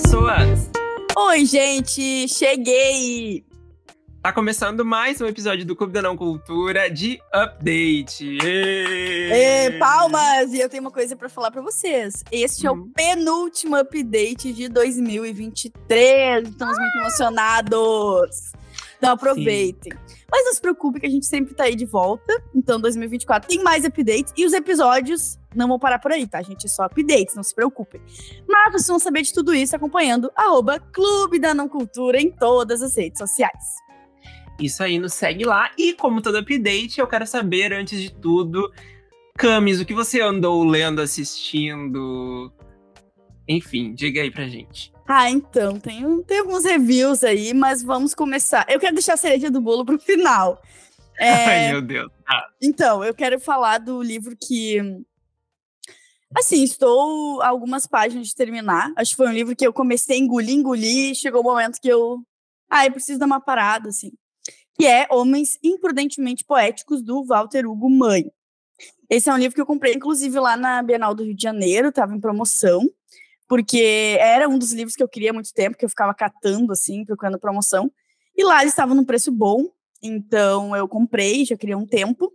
pessoas! Oi, gente! Cheguei! Tá começando mais um episódio do Clube da Não Cultura de Update. Ê, palmas! E eu tenho uma coisa para falar para vocês. Este é o uhum. penúltimo update de 2023. Estamos muito emocionados. Então aproveitem. Sim. Mas não se preocupe que a gente sempre tá aí de volta. Então 2024 tem mais updates e os episódios não vão parar por aí, tá, gente? É só updates, não se preocupem. Mas vocês vão saber de tudo isso acompanhando arroba Clube da Não Cultura em todas as redes sociais. Isso aí, nos segue lá. E como todo update, eu quero saber, antes de tudo, Camis, o que você andou lendo, assistindo? Enfim, diga aí pra gente. Ah, então, tem, tem alguns reviews aí, mas vamos começar. Eu quero deixar a cereja do bolo pro final. É... Ai, meu Deus. Ah. Então, eu quero falar do livro que. Assim, estou algumas páginas de terminar. Acho que foi um livro que eu comecei a engolir, engolir, e chegou o um momento que eu. Ah, eu preciso dar uma parada, assim que é Homens Imprudentemente Poéticos, do Walter Hugo Mãe. Esse é um livro que eu comprei, inclusive, lá na Bienal do Rio de Janeiro, estava em promoção, porque era um dos livros que eu queria há muito tempo, que eu ficava catando, assim, procurando promoção. E lá eles estavam num preço bom, então eu comprei, já queria um tempo.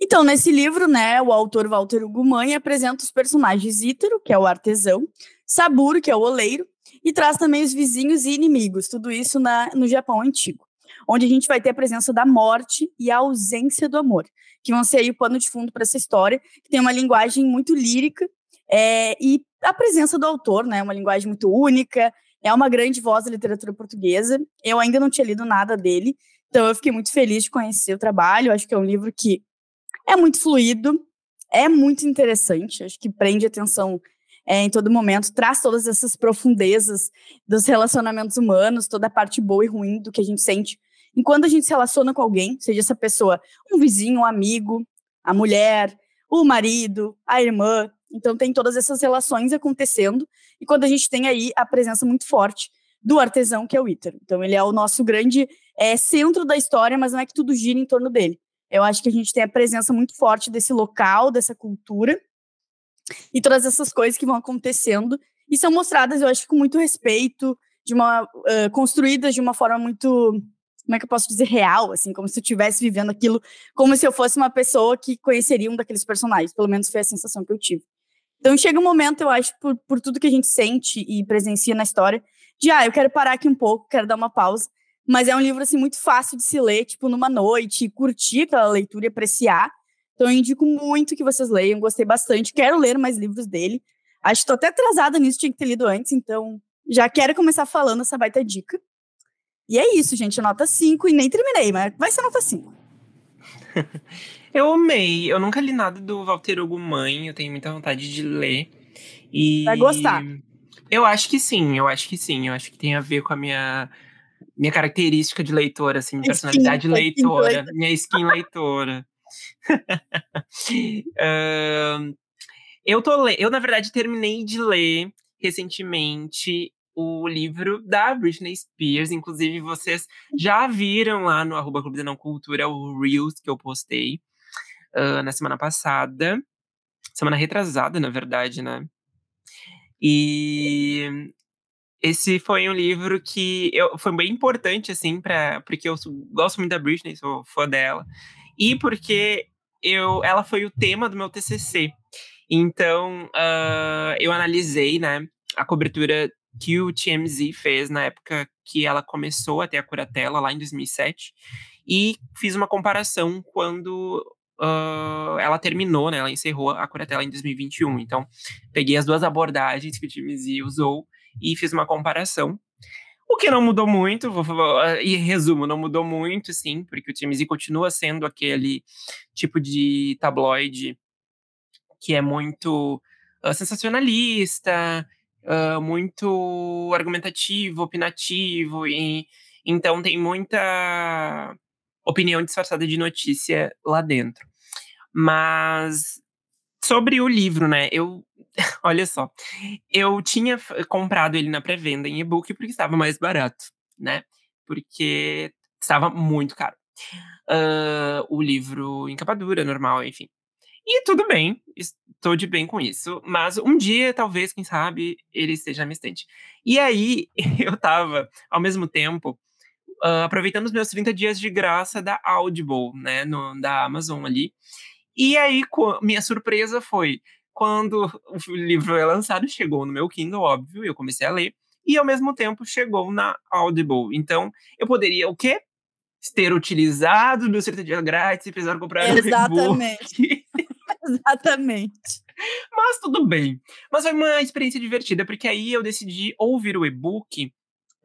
Então, nesse livro, né, o autor Walter Mãe apresenta os personagens Ítaro, que é o artesão, Saburo, que é o oleiro, e traz também os vizinhos e inimigos, tudo isso na, no Japão antigo onde a gente vai ter a presença da morte e a ausência do amor, que vão ser aí o pano de fundo para essa história, que tem uma linguagem muito lírica é, e a presença do autor, né, uma linguagem muito única, é uma grande voz da literatura portuguesa. Eu ainda não tinha lido nada dele, então eu fiquei muito feliz de conhecer o trabalho. Acho que é um livro que é muito fluido, é muito interessante, acho que prende atenção é, em todo momento, traz todas essas profundezas dos relacionamentos humanos, toda a parte boa e ruim do que a gente sente enquanto a gente se relaciona com alguém, seja essa pessoa um vizinho, um amigo, a mulher, o marido, a irmã. Então tem todas essas relações acontecendo. E quando a gente tem aí a presença muito forte do artesão, que é o Ítaro. Então ele é o nosso grande é, centro da história, mas não é que tudo gira em torno dele. Eu acho que a gente tem a presença muito forte desse local, dessa cultura, e todas essas coisas que vão acontecendo e são mostradas, eu acho, com muito respeito, de uma uh, construídas de uma forma muito como é que eu posso dizer, real, assim, como se eu estivesse vivendo aquilo, como se eu fosse uma pessoa que conheceria um daqueles personagens, pelo menos foi a sensação que eu tive. Então chega um momento, eu acho, por, por tudo que a gente sente e presencia na história, de, ah, eu quero parar aqui um pouco, quero dar uma pausa, mas é um livro, assim, muito fácil de se ler, tipo, numa noite, curtir aquela leitura e apreciar, então eu indico muito que vocês leiam, gostei bastante, quero ler mais livros dele, acho que tô até atrasada nisso, tinha que ter lido antes, então já quero começar falando essa baita dica. E é isso, gente. Nota 5 e nem terminei, mas vai ser nota 5. eu amei. Eu nunca li nada do Walter Hugo Mãe. Eu tenho muita vontade de ler. E... Vai gostar. Eu acho que sim, eu acho que sim. Eu acho que tem a ver com a minha, minha característica de leitora, assim, minha personalidade skin, leitora, skin minha skin leitora. uh, eu tô le... Eu, na verdade, terminei de ler recentemente o livro da Britney Spears. Inclusive, vocês já viram lá no arroba Clube da Não Cultura o Reels que eu postei uh, na semana passada. Semana retrasada, na verdade, né? E esse foi um livro que eu, foi bem importante, assim, pra, porque eu gosto muito da Britney, sou fã dela. E porque eu, ela foi o tema do meu TCC. Então, uh, eu analisei, né, a cobertura que o TMZ fez na época que ela começou a ter a curatela, lá em 2007, e fiz uma comparação quando uh, ela terminou, né? Ela encerrou a curatela em 2021. Então, peguei as duas abordagens que o TMZ usou e fiz uma comparação. O que não mudou muito, vou, e resumo, não mudou muito, sim, porque o TMZ continua sendo aquele tipo de tabloide que é muito uh, sensacionalista, uh, muito argumentativo, opinativo, e então tem muita opinião disfarçada de notícia lá dentro. Mas sobre o livro, né? Eu, olha só, eu tinha comprado ele na pré-venda em e-book porque estava mais barato, né? Porque estava muito caro. Uh, o livro em capa dura, normal, enfim. E tudo bem, estou de bem com isso. Mas um dia, talvez, quem sabe, ele esteja na estante. E aí, eu tava, ao mesmo tempo, uh, aproveitando os meus 30 dias de graça da Audible, né, no, da Amazon ali. E aí, minha surpresa foi quando o livro é lançado, chegou no meu Kindle, óbvio, eu comecei a ler, e ao mesmo tempo chegou na Audible. Então, eu poderia o quê? Ter utilizado meu 30 dias grátis e precisar comprar Exatamente. um Exatamente. Mas tudo bem. Mas foi uma experiência divertida, porque aí eu decidi ouvir o e-book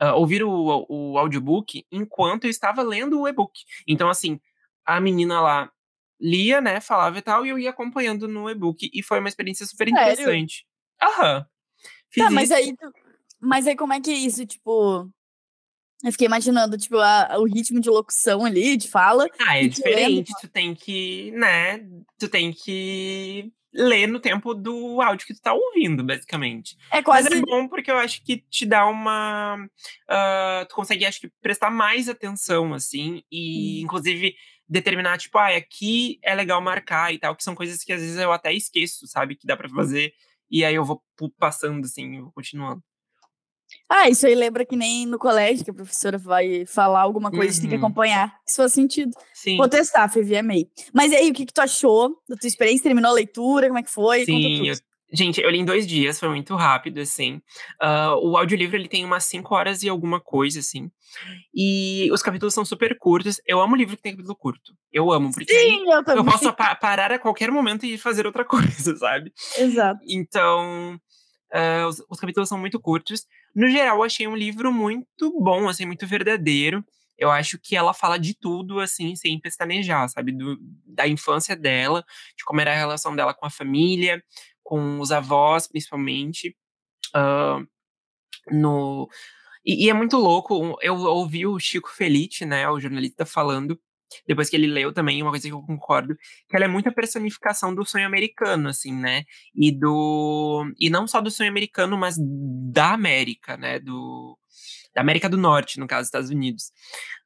uh, ouvir o, o audiobook enquanto eu estava lendo o e-book. Então, assim, a menina lá lia, né, falava e tal, e eu ia acompanhando no e-book. E foi uma experiência super Sério? interessante. Aham. Fiz tá, mas aí, mas aí como é que é isso, tipo... Eu fiquei imaginando, tipo, a, o ritmo de locução ali, de fala. Ah, é diferente. Tu tem que, né? Tu tem que ler no tempo do áudio que tu tá ouvindo, basicamente. É quase. Mas é bom porque eu acho que te dá uma. Uh, tu consegue, acho que, prestar mais atenção, assim, e, hum. inclusive, determinar, tipo, ah, aqui é legal marcar e tal, que são coisas que às vezes eu até esqueço, sabe, que dá para fazer, e aí eu vou passando, assim, vou continuando. Ah, isso aí lembra que nem no colégio, que a professora vai falar alguma coisa, uhum. tem que uhum. acompanhar. Isso faz sentido. Sim. Vou testar, amei. Mas e aí, o que, que tu achou da tua experiência? Terminou a leitura? Como é que foi? Sim, eu, gente, eu li em dois dias, foi muito rápido, assim. Uh, o audiolivro, ele tem umas cinco horas e alguma coisa, assim. E os capítulos são super curtos. Eu amo livro que tem capítulo curto. Eu amo, porque Sim, eu, eu, posso pa parar a qualquer momento e fazer outra coisa, sabe? Exato. Então, uh, os, os capítulos são muito curtos. No geral, eu achei um livro muito bom, assim, muito verdadeiro. Eu acho que ela fala de tudo, assim, sem pestanejar, sabe? Do, da infância dela, de como era a relação dela com a família, com os avós, principalmente. Uh, no... E, e, é muito louco, eu ouvi o Chico Felice, né, o jornalista, falando depois que ele leu também, uma coisa que eu concordo, que ela é muita personificação do sonho americano, assim, né? E do. E não só do sonho americano, mas da América, né? Do, da América do Norte, no caso, dos Estados Unidos.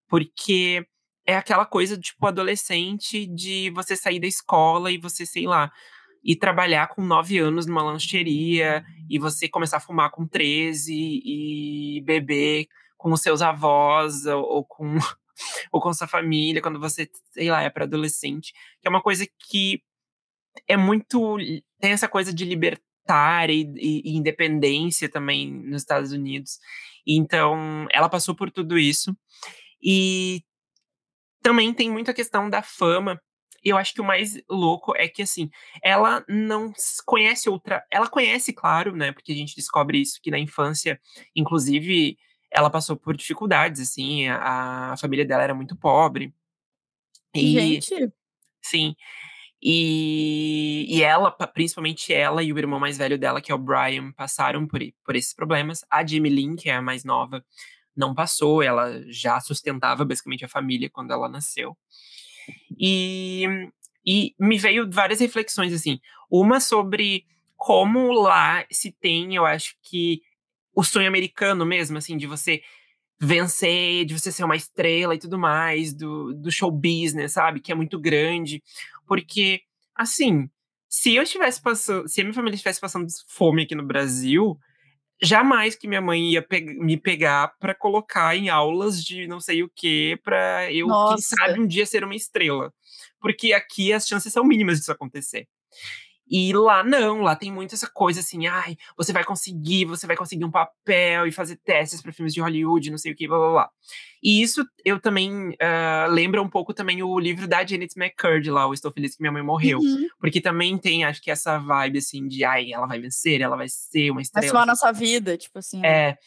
Porque é aquela coisa, tipo, adolescente de você sair da escola e você, sei lá, ir trabalhar com nove anos numa lancheria e você começar a fumar com 13 e beber com os seus avós ou, ou com ou com sua família, quando você, sei lá, é para adolescente, que é uma coisa que é muito tem essa coisa de libertar e, e, e independência também nos Estados Unidos. Então, ela passou por tudo isso e também tem muita questão da fama. E eu acho que o mais louco é que, assim, ela não conhece outra. Ela conhece, claro, né? Porque a gente descobre isso que na infância, inclusive, ela passou por dificuldades, assim, a, a família dela era muito pobre. E, Gente! Sim. E, e ela, principalmente ela e o irmão mais velho dela, que é o Brian, passaram por, por esses problemas. A Jimmy Lynn, que é a mais nova, não passou, ela já sustentava basicamente a família quando ela nasceu. E, e me veio várias reflexões, assim. Uma sobre como lá se tem, eu acho que o sonho americano mesmo, assim, de você vencer, de você ser uma estrela e tudo mais, do, do show business, sabe? Que é muito grande. Porque, assim, se eu estivesse passando, se a minha família estivesse passando fome aqui no Brasil, jamais que minha mãe ia pe me pegar para colocar em aulas de não sei o que, para eu, Nossa. quem sabe, um dia ser uma estrela. Porque aqui as chances são mínimas disso acontecer. E lá não, lá tem muito essa coisa assim, ai, você vai conseguir, você vai conseguir um papel e fazer testes para filmes de Hollywood, não sei o que, blá blá blá. E isso eu também uh, lembra um pouco também o livro da Janet McCurdy lá, o Estou Feliz que Minha Mãe Morreu. Uhum. Porque também tem, acho que essa vibe assim de, ai, ela vai vencer, ela vai ser uma estrela. Vai salvar a nossa vida, tipo assim. É.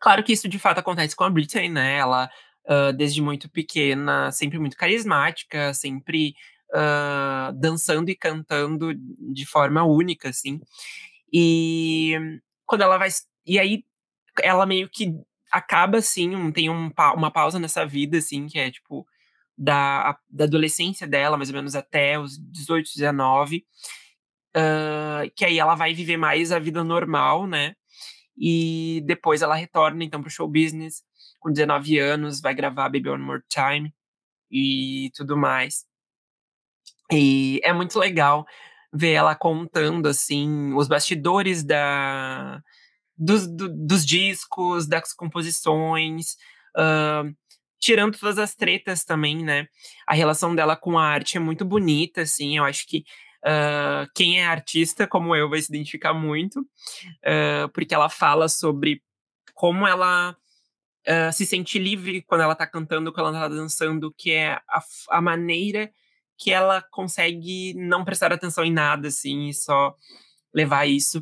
Claro que isso de fato acontece com a Britney, né? Ela, uh, desde muito pequena, sempre muito carismática, sempre uh, dançando e cantando de forma única, assim. E quando ela vai. E aí ela meio que acaba, assim, um, tem um, uma pausa nessa vida, assim, que é tipo. Da, da adolescência dela, mais ou menos até os 18, 19, uh, que aí ela vai viver mais a vida normal, né? E depois ela retorna então pro show business com 19 anos, vai gravar Baby One More Time e tudo mais. E é muito legal ver ela contando, assim, os bastidores da, dos, do, dos discos, das composições, uh, tirando todas as tretas também, né? A relação dela com a arte é muito bonita, assim, eu acho que uh, quem é artista, como eu, vai se identificar muito, uh, porque ela fala sobre como ela uh, se sente livre quando ela tá cantando, quando ela tá dançando, que é a, a maneira que ela consegue não prestar atenção em nada, assim, e só levar isso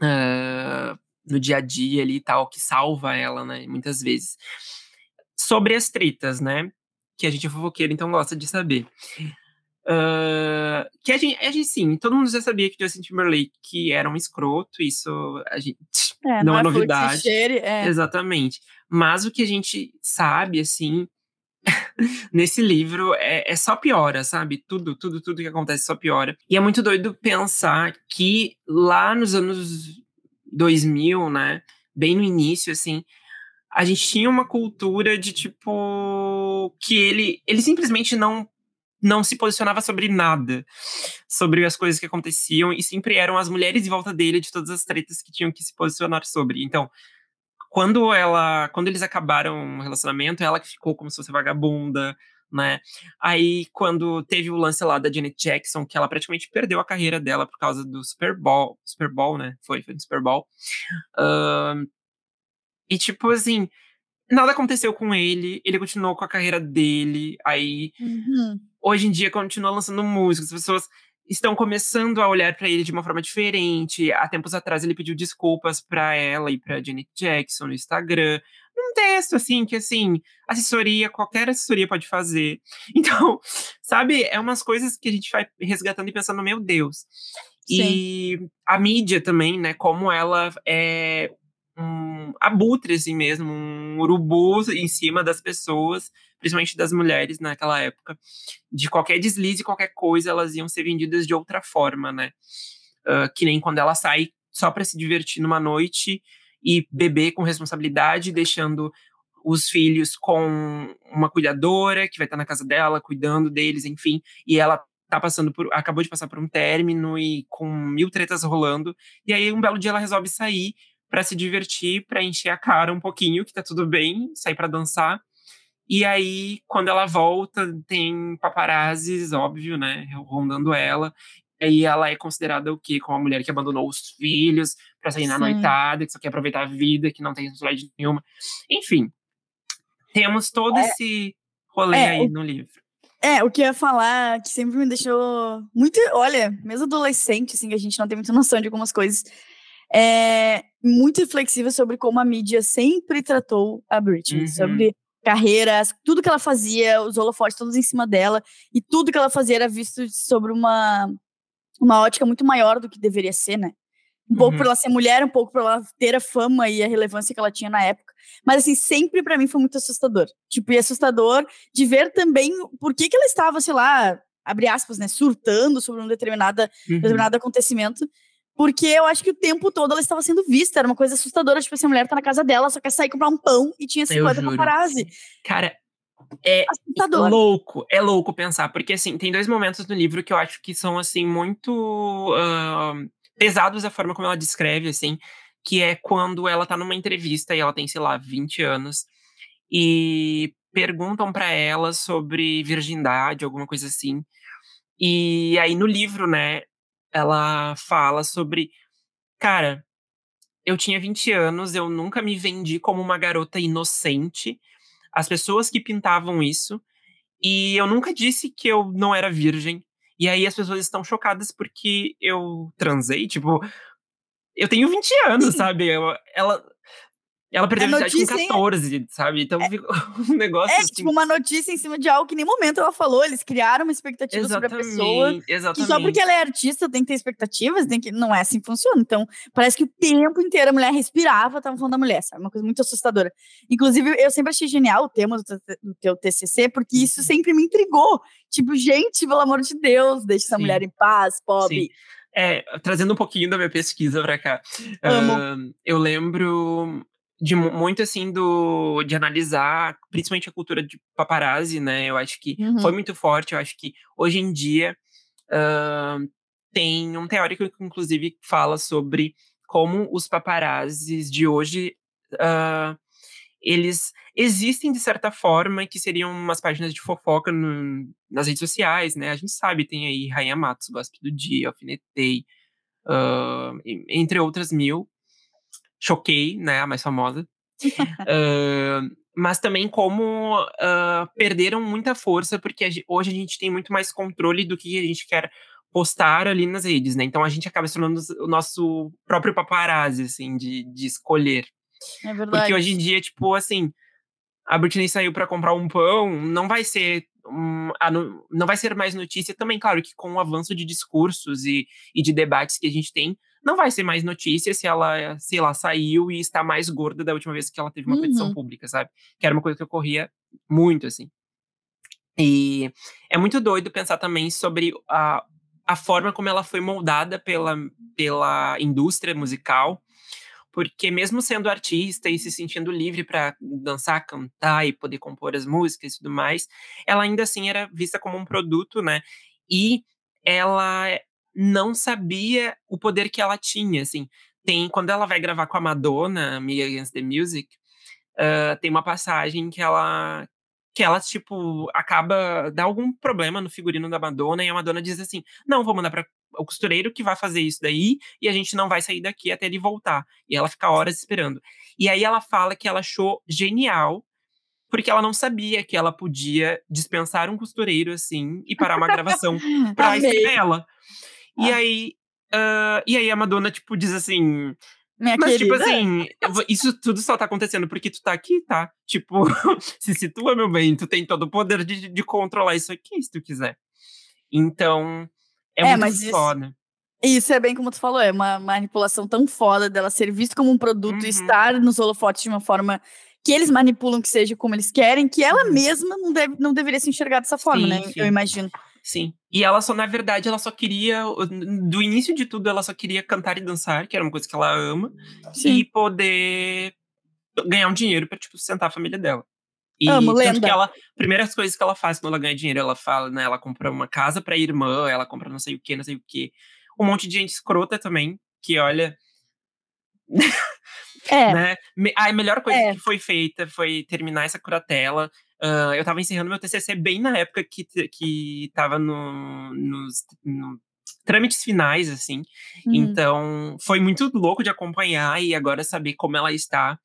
uh, no dia a dia ali e tal, que salva ela, né, muitas vezes. Sobre as tretas, né, que a gente é fofoqueiro, então gosta de saber. Uh, que a gente, a gente, sim, todo mundo já sabia que Justin Timberlake era um escroto, isso a gente é, não, não, é, é novidade. Cheire, é. Exatamente. Mas o que a gente sabe, assim, nesse livro é, é, só piora, sabe? Tudo, tudo, tudo que acontece só piora. E é muito doido pensar que lá nos anos 2000, né, bem no início, assim, a gente tinha uma cultura de tipo que ele ele simplesmente não não se posicionava sobre nada, sobre as coisas que aconteciam, e sempre eram as mulheres em volta dele de todas as tretas que tinham que se posicionar sobre. Então, quando ela, quando eles acabaram o relacionamento, ela que ficou como se fosse vagabunda, né? Aí, quando teve o lance lá da Janet Jackson, que ela praticamente perdeu a carreira dela por causa do Super Bowl, Super Bowl, né? Foi, foi no Super Bowl. Uh, e, tipo, assim, nada aconteceu com ele, ele continuou com a carreira dele, aí uhum. hoje em dia continua lançando músicas, as pessoas estão começando a olhar para ele de uma forma diferente. Há tempos atrás ele pediu desculpas para ela e para Janet Jackson no Instagram, num texto assim que assim, assessoria, qualquer assessoria pode fazer. Então, sabe, é umas coisas que a gente vai resgatando e pensando, meu Deus. Sim. E a mídia também, né, como ela é um abutre, assim mesmo, um urubu em cima das pessoas, principalmente das mulheres naquela época. De qualquer deslize, qualquer coisa, elas iam ser vendidas de outra forma, né? Uh, que nem quando ela sai só para se divertir numa noite e beber com responsabilidade, deixando os filhos com uma cuidadora que vai estar na casa dela, cuidando deles, enfim, e ela tá passando por, acabou de passar por um término e com mil tretas rolando, e aí um belo dia ela resolve sair para se divertir, para encher a cara um pouquinho, que tá tudo bem, sair para dançar. E aí, quando ela volta, tem paparazzis, óbvio, né, rondando ela. E aí ela é considerada o quê? Como uma mulher que abandonou os filhos para sair na noitada, que só quer aproveitar a vida, que não tem responsabilidade nenhuma. Enfim, temos todo é, esse rolê é, aí no livro. É, o que eu ia falar, que sempre me deixou muito. Olha, mesmo adolescente, assim, que a gente não tem muita noção de algumas coisas é muito reflexiva sobre como a mídia sempre tratou a Britney, uhum. sobre carreiras, tudo que ela fazia, os holofotes todos em cima dela, e tudo que ela fazia era visto sobre uma, uma ótica muito maior do que deveria ser, né? Um uhum. pouco por ela ser mulher, um pouco por ela ter a fama e a relevância que ela tinha na época. Mas, assim, sempre para mim foi muito assustador. Tipo, e assustador de ver também por que, que ela estava, sei lá, abre aspas, né, surtando sobre um determinada, uhum. determinado acontecimento. Porque eu acho que o tempo todo ela estava sendo vista. Era uma coisa assustadora. Tipo, assim, a mulher tá na casa dela, só quer sair comprar um pão e tinha 50 paparazzi. Cara, é Assustador. louco. É louco pensar. Porque, assim, tem dois momentos no livro que eu acho que são, assim, muito uh, pesados a forma como ela descreve, assim. Que é quando ela tá numa entrevista e ela tem, sei lá, 20 anos. E perguntam para ela sobre virgindade, alguma coisa assim. E aí no livro, né, ela fala sobre, cara, eu tinha 20 anos, eu nunca me vendi como uma garota inocente. As pessoas que pintavam isso, e eu nunca disse que eu não era virgem. E aí as pessoas estão chocadas porque eu transei, tipo, eu tenho 20 anos, sabe? Eu, ela, ela perdeu a virgindade com 14, sabe? Então é, um negócio. É, assim... tipo, uma notícia em cima de algo que em nenhum momento ela falou. Eles criaram uma expectativa exatamente, sobre a pessoa. Exatamente. Que só porque ela é artista tem que ter expectativas, tem que. Não é assim que funciona. Então, parece que o tempo inteiro a mulher respirava, tava falando da mulher, sabe? Uma coisa muito assustadora. Inclusive, eu sempre achei genial o tema do, do teu TCC, porque isso uhum. sempre me intrigou. Tipo, gente, pelo amor de Deus, deixa essa Sim. mulher em paz, pobre. Sim. É, trazendo um pouquinho da minha pesquisa pra cá. Amo. Uh, eu lembro de muito assim do de analisar principalmente a cultura de paparazzi, né? Eu acho que Uhum. foi muito forte. Eu acho que hoje em dia uh, tem um teórico que inclusive fala sobre como os paparazzis de hoje uh, eles existem de certa forma que seriam umas páginas de fofoca no, nas redes sociais, né? A gente sabe, tem aí Rainha Matos, Gosto do Dia, Alfinetei, uh, entre outras mil. Choquei, né? A mais famosa. uh, mas também como uh, perderam muita força, porque hoje a gente tem muito mais controle do que a gente quer postar ali nas redes, né? Então a gente acaba se tornando o nosso próprio paparazzi, assim, de, de escolher. É verdade. Porque hoje em dia, tipo, assim, a Britney saiu para comprar um pão, não vai ser. Um, a, não vai ser mais notícia também, claro que com o avanço de discursos e, e de debates que a gente tem, não vai ser mais notícia se ela, sei lá, saiu e está mais gorda da última vez que ela teve uma Uhum. petição pública, sabe? Que era uma coisa que ocorria muito, assim. E é muito doido pensar também sobre a, a forma como ela foi moldada pela, pela indústria musical, porque mesmo sendo artista e se sentindo livre para dançar, cantar e poder compor as músicas e tudo mais, ela ainda assim era vista como um produto, né? E ela não sabia o poder que ela tinha, assim. Tem quando ela vai gravar com a Madonna, Me Against the Music, uh, tem uma passagem que ela que ela, tipo, acaba, dá algum problema no figurino da Madonna, e a Madonna diz assim, não, vou mandar para o costureiro que vai fazer isso daí, e a gente não vai sair daqui até ele voltar. E ela fica horas esperando. E aí ela fala que ela achou genial, porque ela não sabia que ela podia dispensar um costureiro, assim, e parar uma gravação pra escrever ela. E Ah. aí, uh, e aí a Madonna, tipo, diz assim, Minha mas, querida. tipo assim, isso tudo só tá acontecendo porque tu tá aqui, tá? Tipo, se situa, meu bem, tu tem todo o poder de, de controlar isso aqui, se tu quiser. Então, é, É, muito mas isso- foda. Isso é bem como tu falou, é uma manipulação tão foda dela ser vista como um produto Uhum. e estar nos holofotes de uma forma que eles manipulam que seja como eles querem, que ela Uhum. mesma não, deve, não deveria se enxergar dessa forma, Sim, né? sim. Eu imagino. Sim. E ela só, na verdade, ela só queria. Do início de tudo, ela só queria cantar e dançar, que era uma coisa que ela ama, e poder ganhar um dinheiro pra, tipo, sustentar a família dela. E Amo, tanto lenda. que ela, primeiras coisas que ela faz quando ela ganha dinheiro, ela fala, né? Ela compra uma casa pra irmã, ela compra não sei o que, não sei o que. Um monte de gente escrota também, que olha, É, né? A melhor coisa É. que foi feita foi terminar essa curatela. Ah, eu tava encerrando meu TCC bem na época que, que tava no, nos no trâmites finais, assim. uhum. Então, foi muito louco de acompanhar e agora saber como ela está.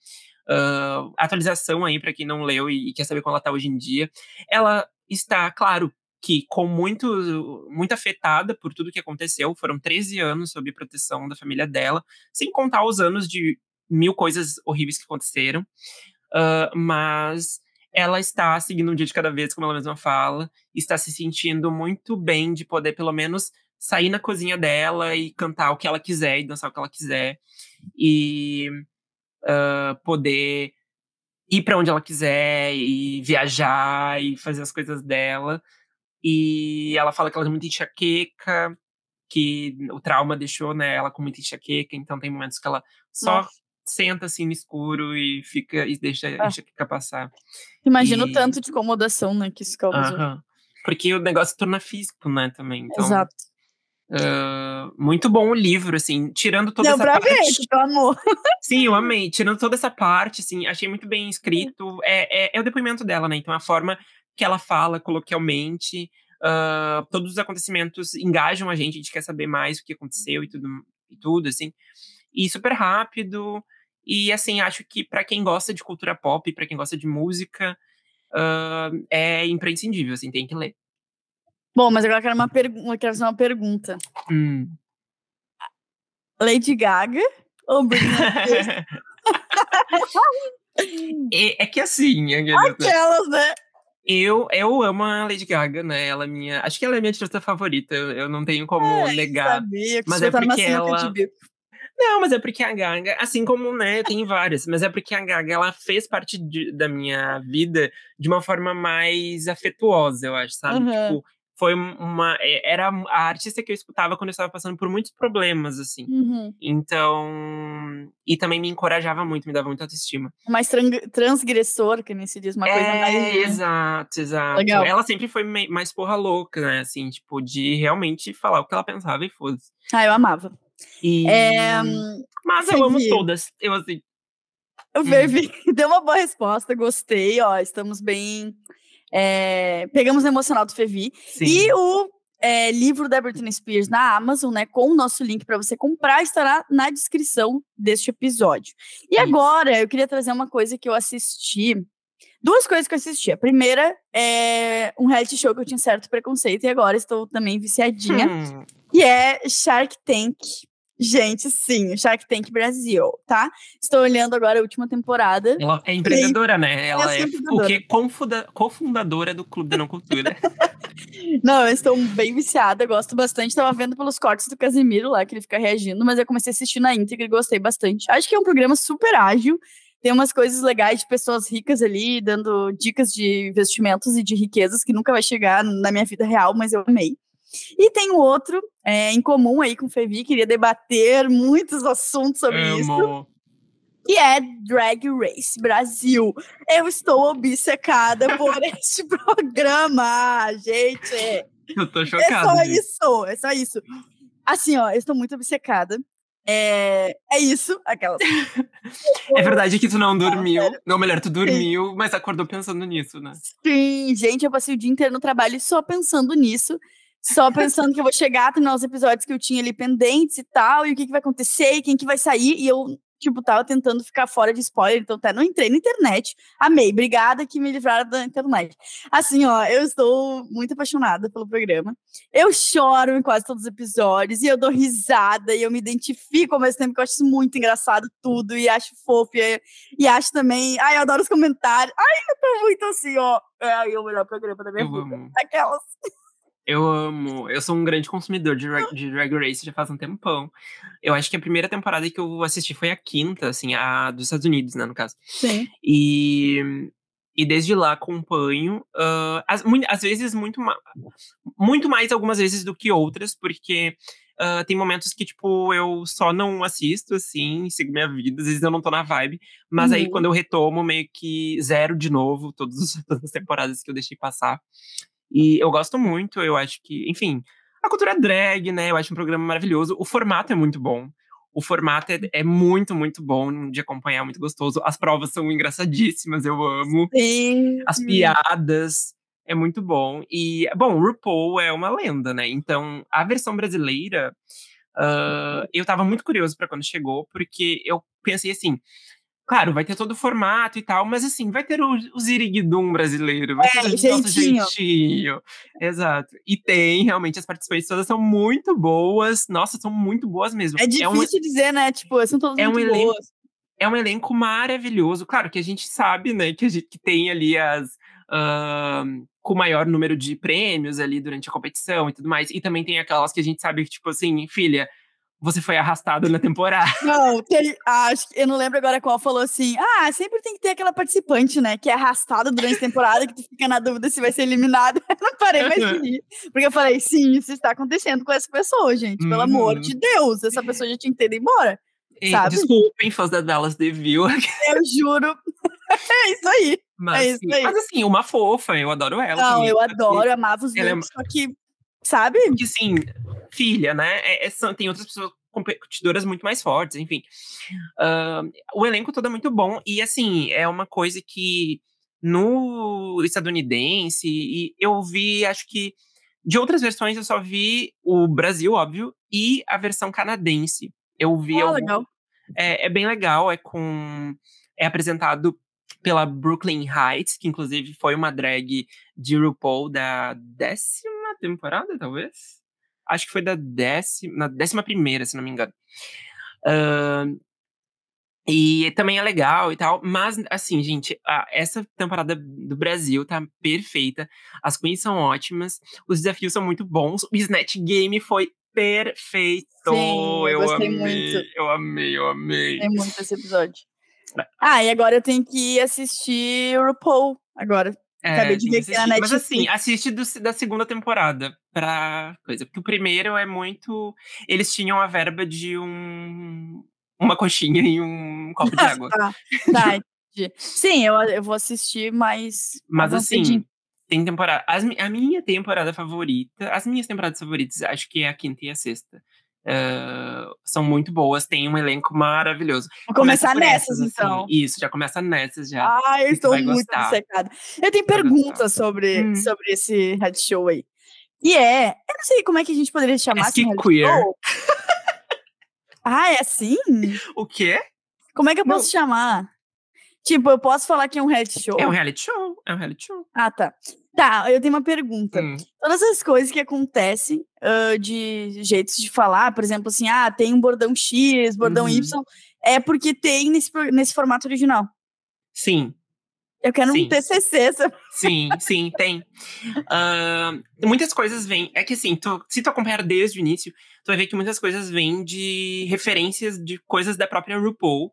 Ah, atualização aí para quem não leu e, e quer saber como ela está hoje em dia. Ela está, claro, que com muito, muito afetada por tudo que aconteceu. Foram 13 anos sob proteção da família dela, sem contar os anos de mil coisas horríveis que aconteceram. Ah, mas ela está seguindo um dia de cada vez, como ela mesma fala, está se sentindo muito bem de poder, pelo menos, sair na cozinha dela e cantar o que ela quiser e dançar o que ela quiser. E ah, poder ir para onde ela quiser e viajar e fazer as coisas dela. E ela fala que ela tem muita enxaqueca, que o trauma deixou né, ela com muita enxaqueca, então tem momentos que ela só Nossa. Senta assim no escuro e fica e deixa a Ah. enxaqueca passar. Imagina o e- tanto de incomodação, né, que isso causou. Aham. Porque o negócio torna físico, né, também. Então, Exato. ah, muito bom o livro, assim, tirando toda Deu essa pra parte. ver, pelo amor. Sim, eu amei. Tirando toda essa parte, assim, achei muito bem escrito. É, é, é o depoimento dela, né? Então, a forma que ela fala coloquialmente, ah, todos os acontecimentos engajam a gente, a gente quer saber mais o que aconteceu e tudo, e tudo assim. E super rápido. E, assim, acho que para quem gosta de cultura pop, para quem gosta de música, ah, é imprescindível, assim, tem que ler. Bom, mas agora eu quero, uma eu quero fazer uma pergunta. Hum. Lady Gaga ou Britney é, é que assim, Angelina, Aquelas, né? Eu, eu amo a Lady Gaga, né? Ela é minha. Acho que ela é minha artista favorita. Eu, eu não tenho como É, negar. Sabia Mas é tá porque ela-. Não, mas é porque a Gaga, assim como, né, tem várias, mas é porque a Gaga, ela fez parte de- da minha vida de uma forma mais afetuosa, eu acho, sabe? Uhum. Tipo, foi uma. É, era a artista que eu escutava quando eu estava passando por muitos problemas, assim. Uhum. Então. E também me encorajava muito, me dava muita autoestima. Mais transgressor, que nem se diz, uma é, coisa mais. né? Exato, exato. Legal. Ela sempre foi mais porra louca, né? Assim, tipo, de realmente falar o que ela pensava e foda-se. Ah, eu amava. E... É... Mas eu amo todas. Eu assim. O Fervi hum. deu uma boa resposta, gostei, ó. Estamos bem é, pegamos o emocional do Fevi. Sim. E o é, livro da Britney Spears na Amazon, né? Com o nosso link para você comprar, estará na descrição deste episódio. E Isso. agora eu queria trazer uma coisa que eu assisti. Duas coisas que eu assisti. A primeira é um reality show que eu tinha certo preconceito e agora estou também viciadinha. Hum. Que é Shark Tank. Gente, sim, Shark Tank Brasil, tá? Estou olhando agora a última temporada. Ela é empreendedora, né? Ela é, é o quê? cofundadora do Clube da Não Cultura. não, eu estou bem viciada, gosto bastante. Tava vendo pelos cortes do Casimiro lá, que ele fica reagindo, mas eu comecei a assistir na íntegra e gostei bastante. Acho que é um programa super ágil. Tem umas coisas legais de pessoas ricas ali, dando dicas de investimentos e de riquezas que nunca vai chegar na minha vida real, mas eu amei. E tem um outro é, em comum aí com o Fevi, queria debater muitos assuntos sobre Amo. isso. Que é Drag Race Brasil. Eu estou obcecada por este programa, gente. Eu tô chocada. É só isso, é só isso. Assim, ó, eu estou muito obcecada. É, é isso, aquelas. é verdade que tu não dormiu. Não, melhor, tu dormiu, Sim. mas acordou pensando nisso, né? Sim, gente, eu passei o dia inteiro no trabalho só pensando nisso só pensando que eu vou chegar, terminar os episódios que eu tinha ali pendentes e tal, e o que, que vai acontecer, e quem que vai sair, e eu, tipo, tava tentando ficar fora de spoiler, então até não entrei na internet. Amei, obrigada que me livraram da internet. Assim, ó, eu estou muito apaixonada pelo programa. Eu choro em quase todos os episódios, e eu dou risada, e eu me identifico ao mesmo tempo que eu acho isso muito engraçado tudo, e acho fofo, e, e acho também, ai, eu adoro os comentários. Ai, eu tô muito assim, ó, é o melhor programa da minha eu vida. Amo. Aquelas... Eu amo. Eu sou um grande consumidor de drag, de drag Race já faz um tempão. Eu acho que a primeira temporada que eu assisti foi a quinta, assim, a dos Estados Unidos, né, no caso. Sim. E, e desde lá acompanho. Uh, às, às vezes, muito, muito mais algumas vezes do que outras, porque uh, tem momentos que, tipo, eu só não assisto, assim, sigo minha vida. Às vezes eu não tô na vibe. Mas uhum. aí, quando eu retomo, meio que zero de novo todas as temporadas que eu deixei passar. E eu gosto muito, eu acho que, enfim, a cultura drag, né? Eu acho um programa maravilhoso. O formato é muito bom. O formato é, é, muito, muito bom de acompanhar, muito gostoso. As provas são engraçadíssimas, eu amo. Sim. As piadas, é muito bom. E, bom, o RuPaul é uma lenda, né? Então, a versão brasileira, uh, eu tava muito curioso para quando chegou, porque eu pensei assim: Claro, vai ter todo o formato e tal, mas assim, vai ter o, o Ziriguidum brasileiro, vai é, ter o jeitinho. nosso jeitinho. Exato. E tem, realmente, as participantes todas são muito boas. Nossa, são muito boas mesmo. É difícil é um, dizer, né? Tipo, são todas é muito um elenco, boas. É um elenco maravilhoso. Claro que a gente sabe, né, que a gente que tem ali as. Uh, com maior número de prêmios ali durante a competição e tudo mais. E também tem aquelas que a gente sabe que, tipo assim, filha, você foi arrastado na temporada. Não, tem, acho eu não lembro agora qual falou assim: ah, sempre tem que ter aquela participante, né, que é arrastada durante a temporada, que tu fica na dúvida se vai ser eliminada. Eu não parei mais de rir. Porque eu falei: sim, isso está acontecendo com essa pessoa, gente. Pelo uhum. amor de Deus, essa pessoa já tinha que ter ido embora. E, sabe? Desculpem, fãs da Dallas Devil. Eu juro. é isso aí. Mas, é isso aí. mas assim, uma fofa, eu adoro ela. Não, também, eu adoro, amava os looks, é... só que sabe? Porque, assim, filha, né? É, é, tem outras pessoas competidoras muito mais fortes, enfim. Uh, o elenco todo é muito bom. E, assim, é uma coisa que no estadunidense, e eu vi, acho que de outras versões eu só vi o Brasil, óbvio, e a versão canadense. Eu vi. Ah, algum, legal. É, é bem legal, é com. É apresentado pela Brooklyn Heights, que inclusive foi uma drag de RuPaul da décima temporada, talvez? Acho que foi da décima, na décima primeira, se não me engano. Uh, e também é legal e tal, mas assim, gente, a, essa temporada do Brasil tá perfeita. As queens são ótimas, os desafios são muito bons. O Snatch Game foi perfeito. Sim, eu, eu amei, muito. eu amei, eu amei. É muito esse episódio. Ah, e agora eu tenho que assistir o RuPaul agora. É, Acabei de ver aqui na Netflix. Mas assim, assiste do, da segunda temporada pra coisa. Porque o primeiro é muito. Eles tinham a verba de um. Uma coxinha e um copo de água. tá, tá. Sim, eu, eu vou assistir, mas. Mas assim, tem temporada. As, a minha temporada favorita. As minhas temporadas favoritas, acho que é a quinta e a sexta. Uh, são muito boas, tem um elenco maravilhoso. Vou começar nessas, essas, então. Assim. Isso, já começa nessas já. Ah, eu estou muito secada. Eu tenho perguntas sobre, hum. sobre esse head show aí. E é, eu não sei como é que a gente poderia chamar que queer. Ah, é assim? O quê? Como é que eu posso não. chamar? Tipo, eu posso falar que é um reality show? É um reality show, é um reality show. Ah, tá. Tá, eu tenho uma pergunta. Hum. Todas as coisas que acontecem uh, de jeitos de falar, por exemplo, assim, ah, tem um bordão X, bordão uhum. Y, é porque tem nesse, nesse formato original. Sim. Eu quero sim. um TCC. Sabe? Sim, sim, tem. Uh, muitas coisas vêm. É que assim, tu, se tu acompanhar desde o início, tu vai ver que muitas coisas vêm de referências de coisas da própria RuPaul.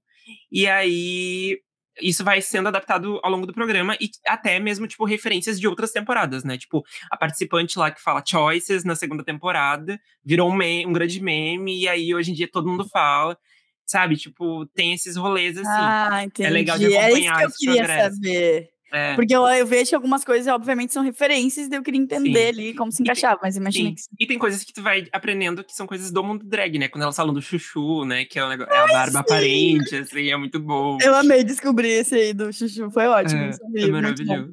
E aí isso vai sendo adaptado ao longo do programa e até mesmo, tipo, referências de outras temporadas, né? Tipo, a participante lá que fala Choices na segunda temporada virou um, meme, um grande meme, e aí hoje em dia todo mundo fala. Sabe, tipo, tem esses rolês assim. Ah, entendi. É legal de acompanhar é isso que eu queria progresso. saber. É. Porque eu, eu, vejo que algumas coisas, obviamente, são referências, daí eu queria entender sim. ali como se encaixava, mas imagina que. E tem coisas que tu vai aprendendo que são coisas do mundo drag, né? Quando elas falam do chuchu, né? Que é, um negócio, é a barba sim. aparente, assim, é muito bom. Eu amei descobrir esse aí do chuchu, foi ótimo. É, é maravilhoso.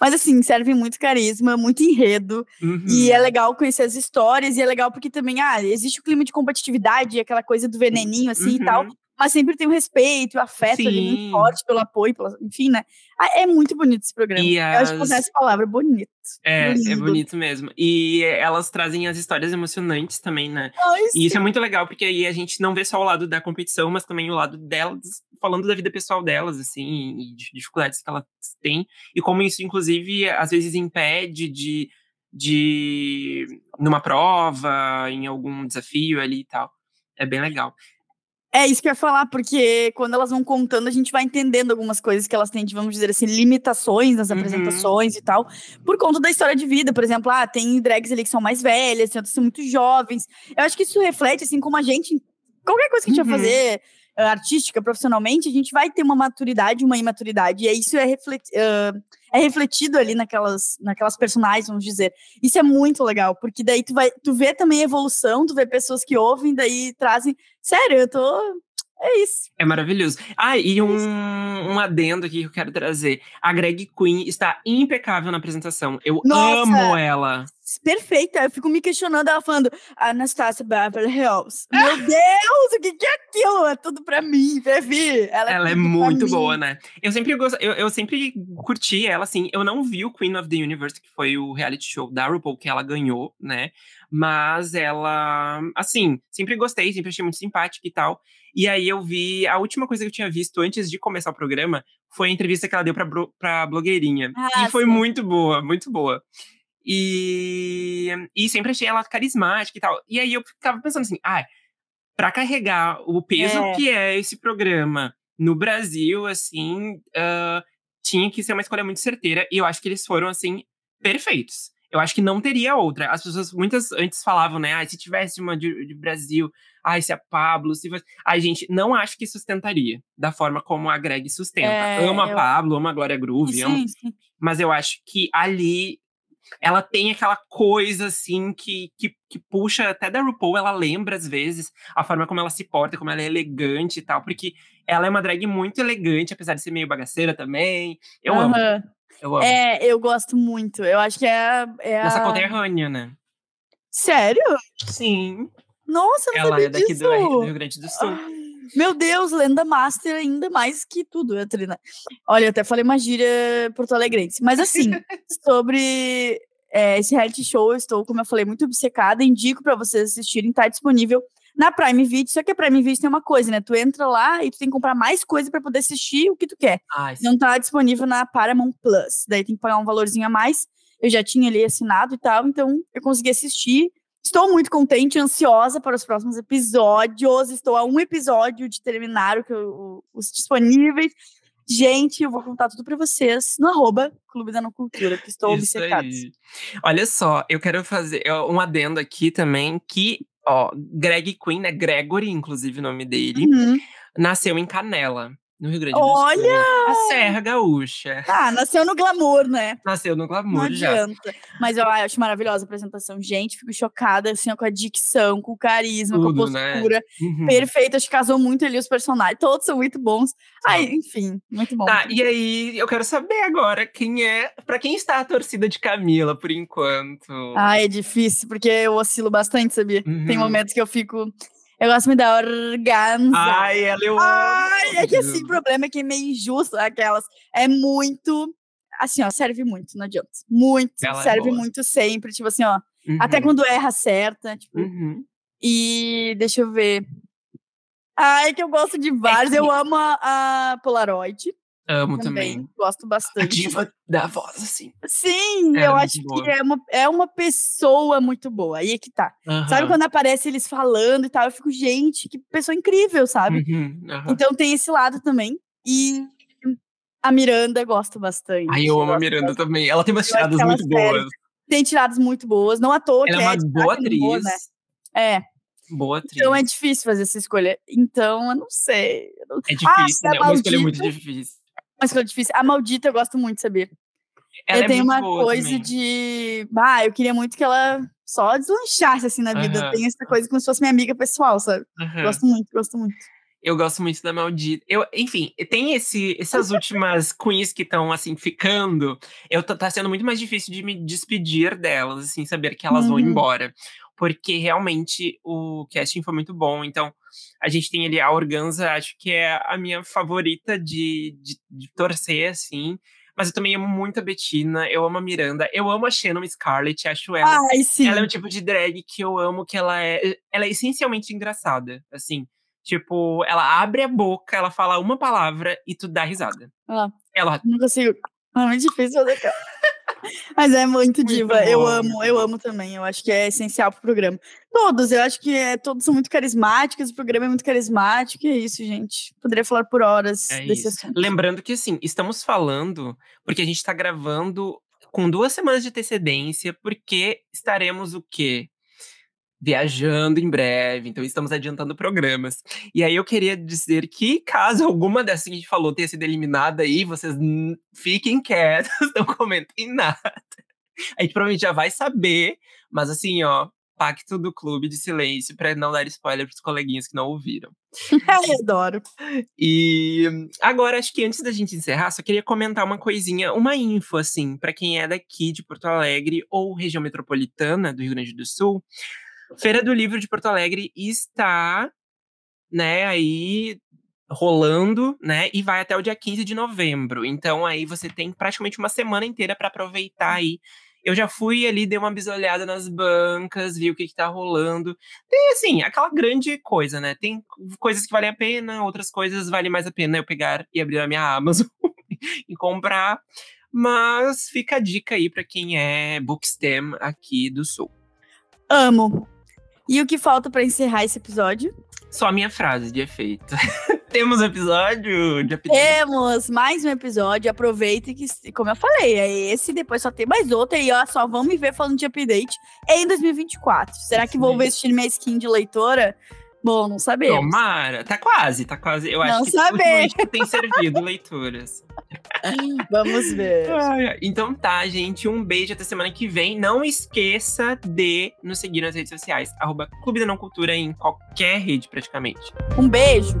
Mas assim, serve muito carisma, muito enredo. Uhum. E é legal conhecer as histórias. E é legal porque também, ah, existe o clima de competitividade, aquela coisa do veneninho, assim uhum. e tal mas sempre tem o respeito, o afeto Sim. ali muito forte pelo apoio, pela, enfim, né? Ah, é muito bonito esse programa. E as... Eu acho que essa palavra, bonito. É, é bonito mesmo. E elas trazem as histórias emocionantes também, né? Ai, e isso é muito legal, porque aí a gente não vê só o lado da competição, mas também o lado delas, falando da vida pessoal delas, assim, e de dificuldades que elas têm. E como isso, inclusive, às vezes impede de, de numa prova, em algum desafio ali e tal. É bem legal. É isso que eu ia falar, porque quando elas vão contando, a gente vai entendendo algumas coisas que elas têm de, vamos dizer assim, limitações nas uhum. apresentações e tal, por conta da história de vida. Por exemplo, ah, tem drags ali que são mais velhas, tem outras que são muito jovens. Eu acho que isso reflete, assim, como a gente, qualquer coisa que a gente uhum. vai fazer uh, artística, profissionalmente, a gente vai ter uma maturidade, uma imaturidade. E isso é, reflet, uh, é refletido ali naquelas, naquelas personagens, vamos dizer. Isso é muito legal, porque daí tu vai, tu vê também a evolução, tu vê pessoas que ouvem, daí trazem. Sério, eu tô é isso. É maravilhoso. Ah, e um, um adendo aqui que eu quero trazer. A Greg Queen está impecável na apresentação. Eu Nossa, amo ela. Perfeita. Eu fico me questionando, ela falando, Anastasia Beverly Hills. Meu Deus, o que, que é aquilo? É tudo pra mim, Vivi. Ela, é, ela é muito boa, né? Eu sempre, gost... eu, eu sempre curti ela, assim. Eu não vi o Queen of the Universe, que foi o reality show da RuPaul que ela ganhou, né? Mas ela, assim, sempre gostei, sempre achei muito simpática e tal. E aí eu vi, a última coisa que eu tinha visto antes de começar o programa foi a entrevista que ela deu pra, pra blogueirinha. Ah, e foi sim. muito boa, muito boa. E, e sempre achei ela carismática e tal. E aí eu ficava pensando assim, ah, pra carregar o peso é. que é esse programa no Brasil, assim, uh, tinha que ser uma escolha muito certeira. E eu acho que eles foram, assim, perfeitos. Eu acho que não teria outra. As pessoas muitas antes falavam, né? Ah, se tivesse uma de, de Brasil, ai, se a Pablo, se fosse. Ai, gente, não acho que sustentaria da forma como a Greg sustenta. É, ama eu... a Pablo, ama a Glória Groove, sim, ama... sim. mas eu acho que ali ela tem aquela coisa assim que, que, que, puxa até da RuPaul, ela lembra às vezes a forma como ela se porta, como ela é elegante e tal, porque ela é uma drag muito elegante, apesar de ser meio bagaceira também. Eu uhum. amo. Eu amo. É, eu gosto muito. Eu acho que é, é Nossa a... conterrânea, né? Sério? Sim. Nossa, não Ela é daqui disso. do, Rio Grande do Sul. Meu Deus, lenda master ainda mais que tudo, Atrina. Olha, eu até falei uma gíria porto alegrense. Mas assim, sobre é, esse reality show, eu estou, como eu falei, muito obcecada. Indico para vocês assistirem, tá disponível na Prime Video, só que a Prime Video tem uma coisa, né? Tu entra lá e tu tem que comprar mais coisa para poder assistir o que tu quer. Ai, Não tá disponível na Paramount Plus. Daí tem que pagar um valorzinho a mais. Eu já tinha ali assinado e tal, então eu consegui assistir. Estou muito contente, ansiosa para os próximos episódios. Estou a um episódio de terminar o que eu, os disponíveis. Gente, eu vou contar tudo pra vocês no arroba Clube da Não Cultura, que estou Isso obcecada. aí. Olha só, eu quero fazer um adendo aqui também, que, ó, Greg Queen, né? Gregory, inclusive o nome dele, Uhum. nasceu em Canela, no Rio Grande do Olha! Sul. A Serra Gaúcha. Ah, nasceu no glamour, né? Nasceu no Não glamour já. adianta. Mas eu acho maravilhosa a apresentação. Gente, fico chocada assim, ó, com a dicção, com o carisma, Tudo, com a né? postura. Uhum. Perfeito, acho que casou muito ali os personagens. Todos são muito bons. Ai, enfim, muito bom. Tá, e aí eu quero saber agora quem é, pra quem está a torcida de Camila por enquanto. Ai, é difícil, porque eu oscilo bastante, sabia? Tem Uhum. momentos que eu fico. Eu gosto muito da organza. Ai, ela eu Ai, é que assim, o problema é que é meio injusto aquelas. É muito. Assim, ó, serve muito, não adianta. Muito. Ela é serve boa. muito sempre. Tipo assim, ó. Uhum. Até quando erra, acerta. Tipo, Uhum. E deixa eu ver. Ai, que eu gosto de vários. que- Eu amo a, a Polaroid Amo também. também. Gosto A bastante. diva da voz, assim. Sim, é eu muito acho boa. que é uma, é uma pessoa muito boa. Aí é que tá. Sabe quando aparece eles falando e tal? Eu fico, gente, que pessoa incrível, sabe? Uhum. Então tem esse lado também. E a Miranda gosto bastante. Ai, eu amo a Miranda bastante. também. Ela tem umas Eu tiradas muito boas. Tem tiradas muito boas. Não à toa Ela que é uma de boa destaque no Boa, atriz. né? É, Boa atriz. então é difícil fazer essa escolha. Então, eu não sei. Eu não- É Ah, difícil, a né? Uma escolha muito Maldita. difícil. Uma escolha difícil. A Maldita eu gosto muito, sabia? Ela eu é tenho uma coisa também. de. Ah, eu queria muito que ela só deslanchasse assim na vida. Aham. Tem essa coisa como se fosse minha amiga pessoal, sabe? Aham. Gosto muito, gosto muito. Eu gosto muito da Maldita. Eu, enfim, tem esse, essas últimas queens que estão, assim, ficando. Eu, tá sendo muito mais difícil de me despedir delas, assim, saber que elas vão Uhum. embora. Porque realmente o casting foi muito bom. Então, a gente tem ali a Organza, acho que é a minha favorita de, de, de torcer, assim. Mas eu também amo muito a Bettina, eu amo a Miranda, eu amo a Shannon Scarlett, acho ela Ai, sim. ela é um tipo de drag que eu amo, que ela é. Ela é essencialmente engraçada. Assim. Tipo, ela abre a boca, ela fala uma palavra e tu dá risada. Ah. Ela. Não consigo. É muito difícil fazer aquela. Mas é muito Muito diva. eu bom, amo, muito eu amo também. Eu acho que é essencial pro programa. Todos, eu acho que é, todos são muito carismáticos, o programa é muito carismático, e é isso, gente. Poderia falar por horas É desse isso. assunto. Lembrando que, assim, estamos falando porque a gente tá gravando com duas semanas de antecedência, porque estaremos o quê? Viajando em breve, então estamos adiantando programas. E aí eu queria dizer que, caso alguma dessas que a gente falou tenha sido eliminada aí, vocês fiquem quietos, não comentem nada. A gente provavelmente já vai saber, mas assim, ó, pacto do clube de silêncio pra não dar spoiler pros coleguinhas que não ouviram. Ai, adoro. E agora, acho que antes da gente encerrar, só queria comentar uma coisinha, uma info, assim, pra quem é daqui de Porto Alegre ou região metropolitana do Rio Grande do Sul. Feira do Livro de Porto Alegre está, né, aí rolando, né, e vai até o dia 15 de novembro. Então aí você tem praticamente uma semana inteira pra aproveitar aí. Eu já fui ali, dei uma bisolhada nas bancas, vi o que, que tá rolando. Tem, assim, aquela grande coisa, né? Tem coisas que valem a pena, outras coisas valem mais a pena eu pegar e abrir a minha Amazon e comprar. Mas fica a dica aí pra quem é Bookstem aqui do Sul. Amo. E o que falta pra encerrar esse episódio? Só a minha frase de efeito. Temos um episódio de update. Temos mais um episódio. Aproveita que, como eu falei, é esse, depois só tem mais outro. E ó, só vão me ver falando de update em 2024. Será que Isso vou vestir minha skin de leitora? Bom, não sabemos. Tomara. Tá quase, tá quase. Eu Não acho que saber. tem servido leituras. Vamos ver. Então tá, gente. Um beijo até semana que vem. Não esqueça de nos seguir nas redes sociais. Arroba Clube da Não Cultura em qualquer rede, praticamente. Um beijo.